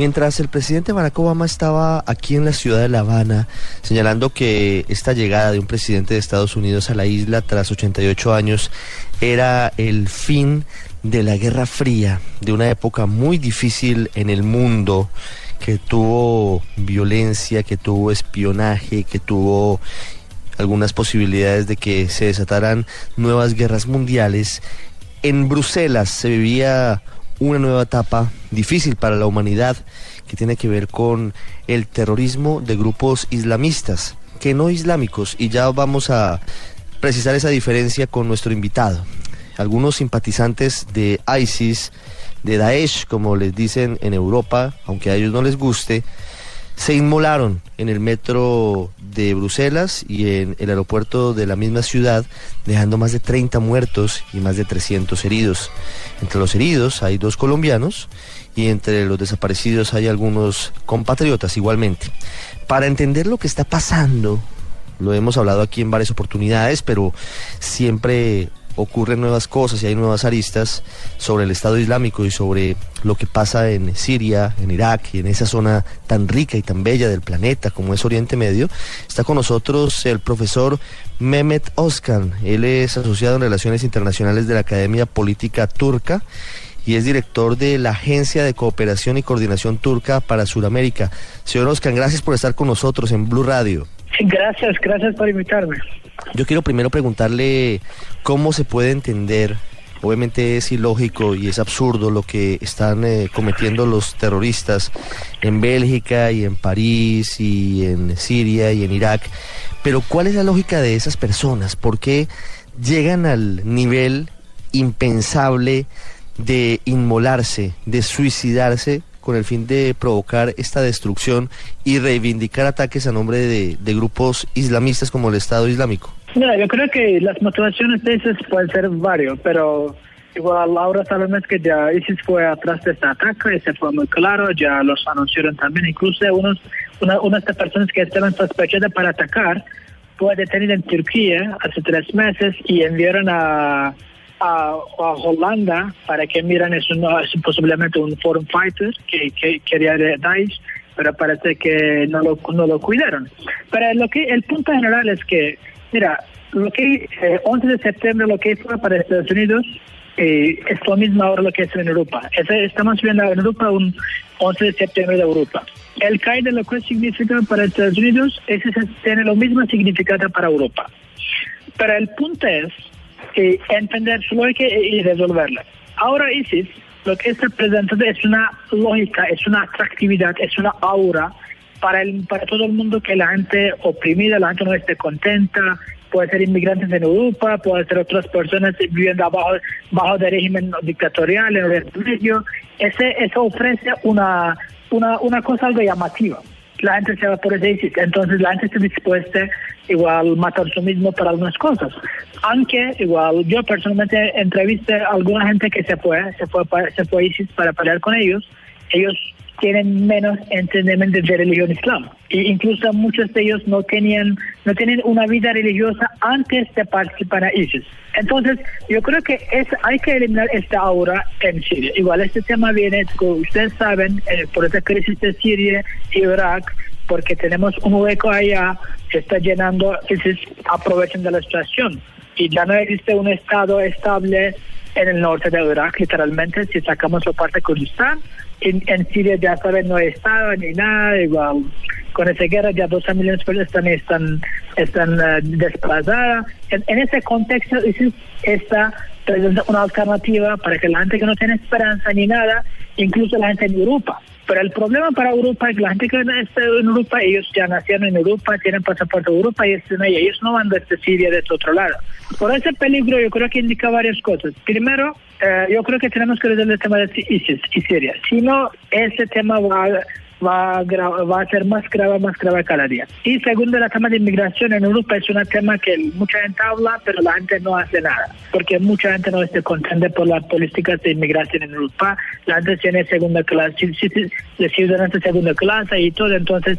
Mientras el presidente Barack Obama estaba aquí en la ciudad de La Habana, señalando que esta llegada de un presidente de Estados Unidos a la isla tras 88 años era el fin de la Guerra Fría, de una época muy difícil en el mundo, que tuvo violencia, que tuvo espionaje, que tuvo algunas posibilidades de que se desataran nuevas guerras mundiales. En Bruselas se vivía una nueva etapa difícil para la humanidad que tiene que ver con el terrorismo de grupos islamistas, que no islámicos, y ya vamos a precisar esa diferencia con nuestro invitado. Algunos simpatizantes de ISIS, de Daesh, como les dicen en Europa, aunque a ellos no les guste, se inmolaron en el metro de Bruselas y en el aeropuerto de la misma ciudad, dejando más de 30 muertos y más de 300 heridos. Entre los heridos hay dos colombianos y entre los desaparecidos hay algunos compatriotas igualmente. Para entender lo que está pasando, lo hemos hablado aquí en varias oportunidades, pero siempre ocurren nuevas cosas y hay nuevas aristas sobre el Estado Islámico y sobre lo que pasa en Siria, en Irak y en esa zona tan rica y tan bella del planeta como es Oriente Medio, está con nosotros el profesor Mehmet Oskan. Él es asociado en Relaciones Internacionales de la Academia Política Turca y es director de la Agencia de Cooperación y Coordinación Turca para Sudamérica. Señor Oskan, gracias por estar con nosotros en Blue Radio. Gracias, gracias por invitarme. Yo quiero primero preguntarle cómo se puede entender, obviamente es ilógico y es absurdo lo que están eh, cometiendo los terroristas en Bélgica y en París y en Siria y en Irak, pero ¿cuál es la lógica de esas personas? ¿Por qué llegan al nivel impensable de inmolarse, de suicidarse con el fin de provocar esta destrucción y reivindicar ataques a nombre de, grupos islamistas como el Estado Islámico? Mira, yo creo que las motivaciones de ISIS pueden ser varios, pero igual ahora sabemos que ya ISIS fue atrás de este ataque, ese fue muy claro, ya los anunciaron también, incluso unos, una, una de personas que estaban sospechadas para atacar fue detenida en Turquía hace tres meses y enviaron a a, Holanda para que miran es, posiblemente un foreign fighter que, quería de Daesh, pero parece que no lo, no lo cuidaron. Pero lo que el punto general es que, mira, lo que 11 eh, de septiembre lo que fue para Estados Unidos eh, es lo mismo ahora lo que es en Europa. estamos viendo en Europa un 11 de septiembre de Europa. El de lo que significa para Estados Unidos, ese tiene lo mismo significado para Europa. Pero el punto es entender su lógica y resolverla. Ahora ISIS lo que está presentando es una lógica, es una atractividad, es una aura para, el, para todo el mundo que la gente oprimida, la gente no esté contenta, puede ser inmigrantes en Europa, puede ser otras personas viviendo abajo, bajo de régimen dictatorial en Medio. Ese, eso ofrece una, una, una cosa algo llamativa la gente se va por ese. Entonces la gente está dispuesta igual matar su mismo para algunas cosas. Aunque igual yo personalmente entrevisté a alguna gente que se fue, se fue, se fue a ISIS para pelear con ellos. Ellos tienen menos entendimiento de religión islam. E incluso muchos de ellos no tenían, no tienen una vida religiosa antes de participar a ISIS. Entonces, yo creo que es, hay que eliminar esta aura en Siria. Igual este tema viene, como ustedes saben, eh, por esta crisis de Siria y Irak, porque tenemos un hueco allá que está llenando, ISIS aprovechan de la situación. Y ya no existe un Estado estable en el norte de Irak, literalmente, si sacamos la parte de Kurdistán, en, Siria ya saben no hay estado ni nada, igual con esa guerra ya 12 millones de personas también están, están uh, desplazadas. En, ese contexto, esta presenta una alternativa para que la gente que no tiene esperanza ni nada, incluso la gente en Europa. Pero el problema para Europa es que la gente que está en Europa, ellos ya nacieron en Europa, tienen pasaporte de Europa y están ahí. Ellos no van desde Siria, de este otro lado. Por ese peligro yo creo que indica varias cosas. Primero, eh, yo creo que tenemos que resolver el tema de ISIS y Siria. Si no, ese tema va va a, va a ser más grave, más grave cada día. Y segundo, el tema de inmigración en Europa es un tema que mucha gente habla, pero la gente no hace nada, porque mucha gente no está contenta por las políticas de inmigración en Europa. La gente tiene segunda clase, ciudadanos de segunda clase y todo, entonces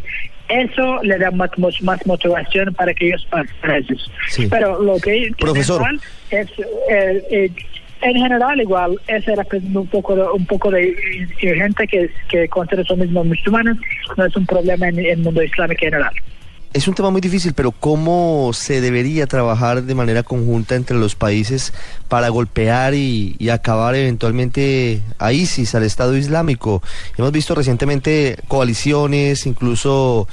eso le da más, más motivación para que ellos pasen presos. Pero lo que Profesor. es... Eh, eh, en general igual, ese representa un poco, un poco de, gente que, que considera son mismos musulmanes, no es un problema en, el mundo islámico en general. Es un tema muy difícil, pero ¿cómo se debería trabajar de manera conjunta entre los países para golpear y, y, acabar eventualmente a ISIS, al Estado Islámico? Hemos visto recientemente coaliciones, incluso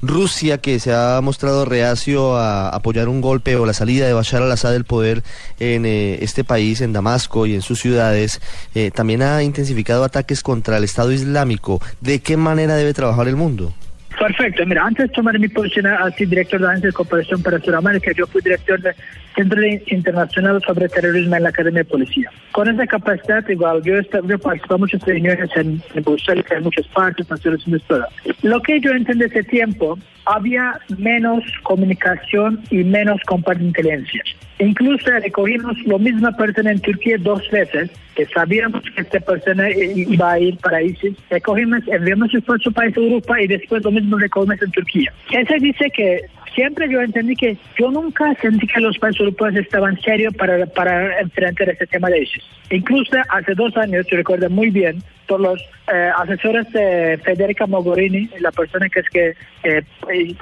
Rusia, que se ha mostrado reacio a apoyar un golpe o la salida de Bashar al-Assad del poder en eh, este país, en Damasco y en sus ciudades, eh, también ha intensificado ataques contra el Estado Islámico. ¿De qué manera debe trabajar el mundo? Perfecto. Mira, antes de tomar mi posición así director de la Agencia de Cooperación para Sudamérica, yo fui director del Centro Internacional sobre Terrorismo en la Academia de Policía. Con esa capacidad, igual, yo, he participado en muchas reuniones en, en Bruselas, en muchas partes, Naciones Unidas. Lo que yo entendí ese tiempo, había menos comunicación y menos compartir inteligencia. Incluso recogimos lo misma persona en Turquía dos veces, que sabíamos que esta persona iba a ir para ISIS. Recogimos, enviamos a su país a Europa y después lo mismo recogimos en Turquía. Eso dice que siempre yo entendí que yo nunca sentí que los países europeos estaban serios para, para enfrentar este tema de ISIS. Incluso hace dos años, yo recuerdo muy bien, por los eh, asesores de Federica Mogherini, la persona que es que eh,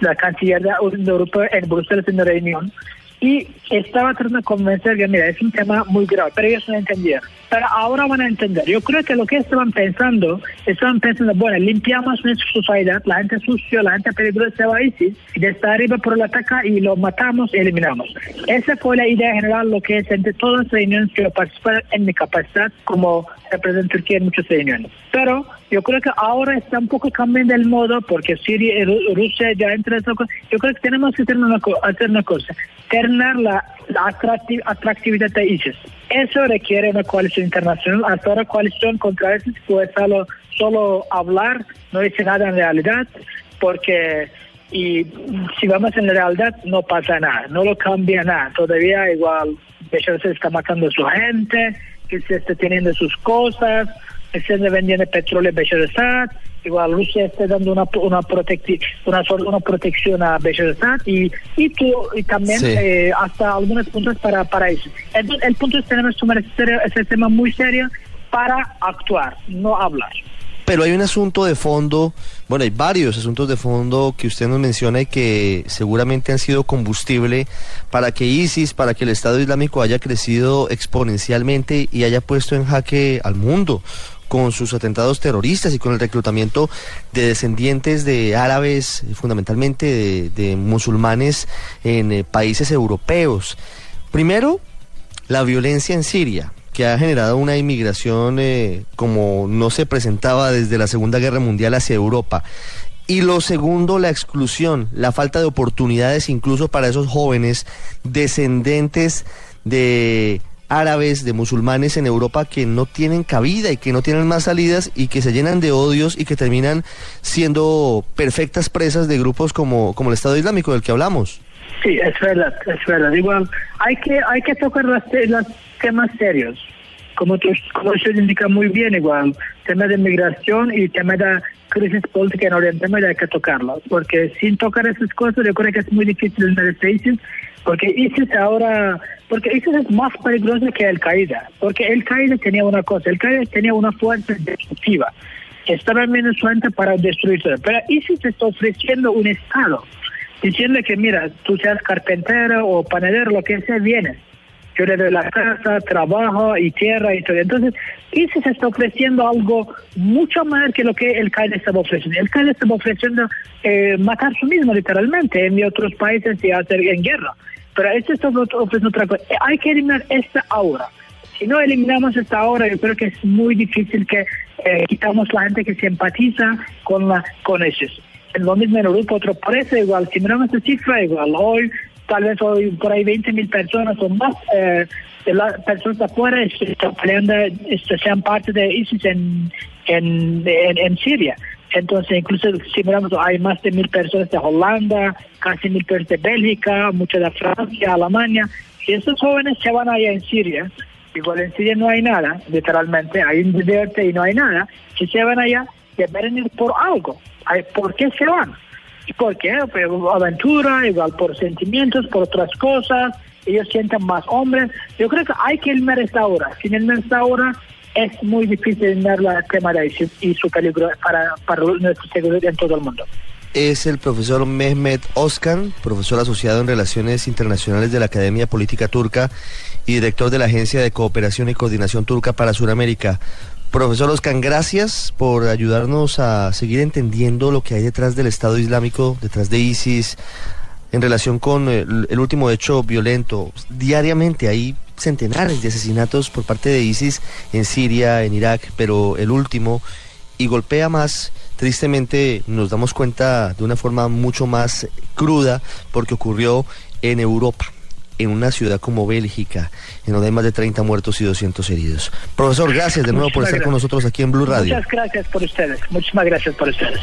la canciller de Europa en Bruselas en una reunión, y estaba tratando de convencer que, mira, es un tema muy grave, pero ellos no entendían. Pero ahora van a entender. Yo creo que lo que estaban pensando, estaban pensando, bueno, limpiamos nuestra sociedad, la gente sucia, la gente peligrosa va a ISIS, desde arriba por el ataque y lo matamos y eliminamos. Esa fue la idea general, lo que es entre todas las reuniones que yo participé en mi capacidad como representante Turquía en muchas reuniones. Pero yo creo que ahora está un poco cambiando el modo porque Siria y Rusia ya entran en Yo creo que tenemos que hacer una, hacer una cosa, terminar la, atractividad de ISIS. Eso requiere una coalición internacional. Hasta ahora coalición contra ISIS puede solo, solo hablar, no dice nada en realidad, porque y si vamos en la realidad no pasa nada, no lo cambia nada. Todavía igual se está matando a su gente, que se está teniendo sus cosas, se vendiendo petróleo Bashar Assad, igual Rusia está dando una una, una, una protección a Bashar y, y, y también eh, hasta algunos puntos para, para eso. El punto es tenemos que tomar ese, tema muy serio para actuar, no hablar. Pero hay un asunto de fondo, bueno, hay varios asuntos de fondo que usted nos menciona y que seguramente han sido combustible para que ISIS, para que el Estado Islámico haya crecido exponencialmente y haya puesto en jaque al mundo con sus atentados terroristas y con el reclutamiento de descendientes de árabes, fundamentalmente de, musulmanes en eh, países europeos. Primero, la violencia en Siria que ha generado una inmigración eh, como no se presentaba desde la Segunda Guerra Mundial hacia Europa. Y lo segundo, la exclusión, la falta de oportunidades incluso para esos jóvenes descendentes de árabes, de musulmanes en Europa que no tienen cabida y que no tienen más salidas y que se llenan de odios y que terminan siendo perfectas presas de grupos como, como el Estado Islámico del que hablamos. Sí, es verdad, es verdad. Igual, hay que, hay que tocar los, temas serios. Como, tú, como usted indica muy bien, igual, tema de migración y tema de crisis política en Oriente Medio hay que tocarlo. Porque sin tocar esas cosas, yo creo que es muy difícil en el país porque ISIS ahora, porque ISIS es más peligroso que Al Qaeda, porque Al Qaeda tenía una cosa, Al Qaeda tenía una fuerza destructiva, estaba menos fuerte para destruirse, pero ISIS está ofreciendo un estado, diciendo que mira, tú seas carpintero o panadero, lo que sea, vienes. Yo le doy la casa, trabajo y tierra y todo. Entonces, ISIS está ofreciendo algo mucho más que lo que el Qaeda estaba ofreciendo. El Qaeda estaba ofreciendo eh, matar su mismo, literalmente, en otros países y hacer en guerra. Pero esto está ofreciendo otra cosa. Hay que eliminar esta ahora. Si no eliminamos esta hora, yo creo que es muy difícil que eh, quitamos la gente que se empatiza con, la, con ellos. Lo mismo en Europa, otro parece igual. Si miramos esta cifra, igual hoy, tal vez hoy por ahí 20 mil personas o más eh, de las personas afuera están peleando, este, sean parte de ISIS en, en, en Siria. Entonces, incluso si miramos, hay más de mil personas de Holanda, casi mil personas de Bélgica, muchas de Francia, Alemania. Y esos jóvenes se van allá en Siria. Igual en Siria no hay nada, literalmente, hay un desierto y no hay nada. Si se van allá, deben ir por algo. ¿Por qué se van? ¿Y por qué? Por aventura, igual por sentimientos, por otras cosas. ellos sienten más hombres. Yo creo que hay que eliminar esta hora. Sin eliminar esta hora, es muy difícil eliminar la ISIS y su peligro para, para nuestra seguridad en todo el mundo es el profesor Mehmet Oskan, profesor asociado en Relaciones Internacionales de la Academia Política Turca y director de la Agencia de Cooperación y Coordinación Turca para Sudamérica. Profesor Oskan, gracias por ayudarnos a seguir entendiendo lo que hay detrás del Estado Islámico, detrás de ISIS, en relación con el, el último hecho violento. Diariamente hay centenares de asesinatos por parte de ISIS en Siria, en Irak, pero el último y golpea más, tristemente nos damos cuenta de una forma mucho más cruda porque ocurrió en Europa en una ciudad como Bélgica, en donde hay más de 30 muertos y 200 heridos. Profesor, gracias de nuevo por estar con nosotros aquí en Blue Radio. Muchas gracias por ustedes. Muchísimas gracias por ustedes.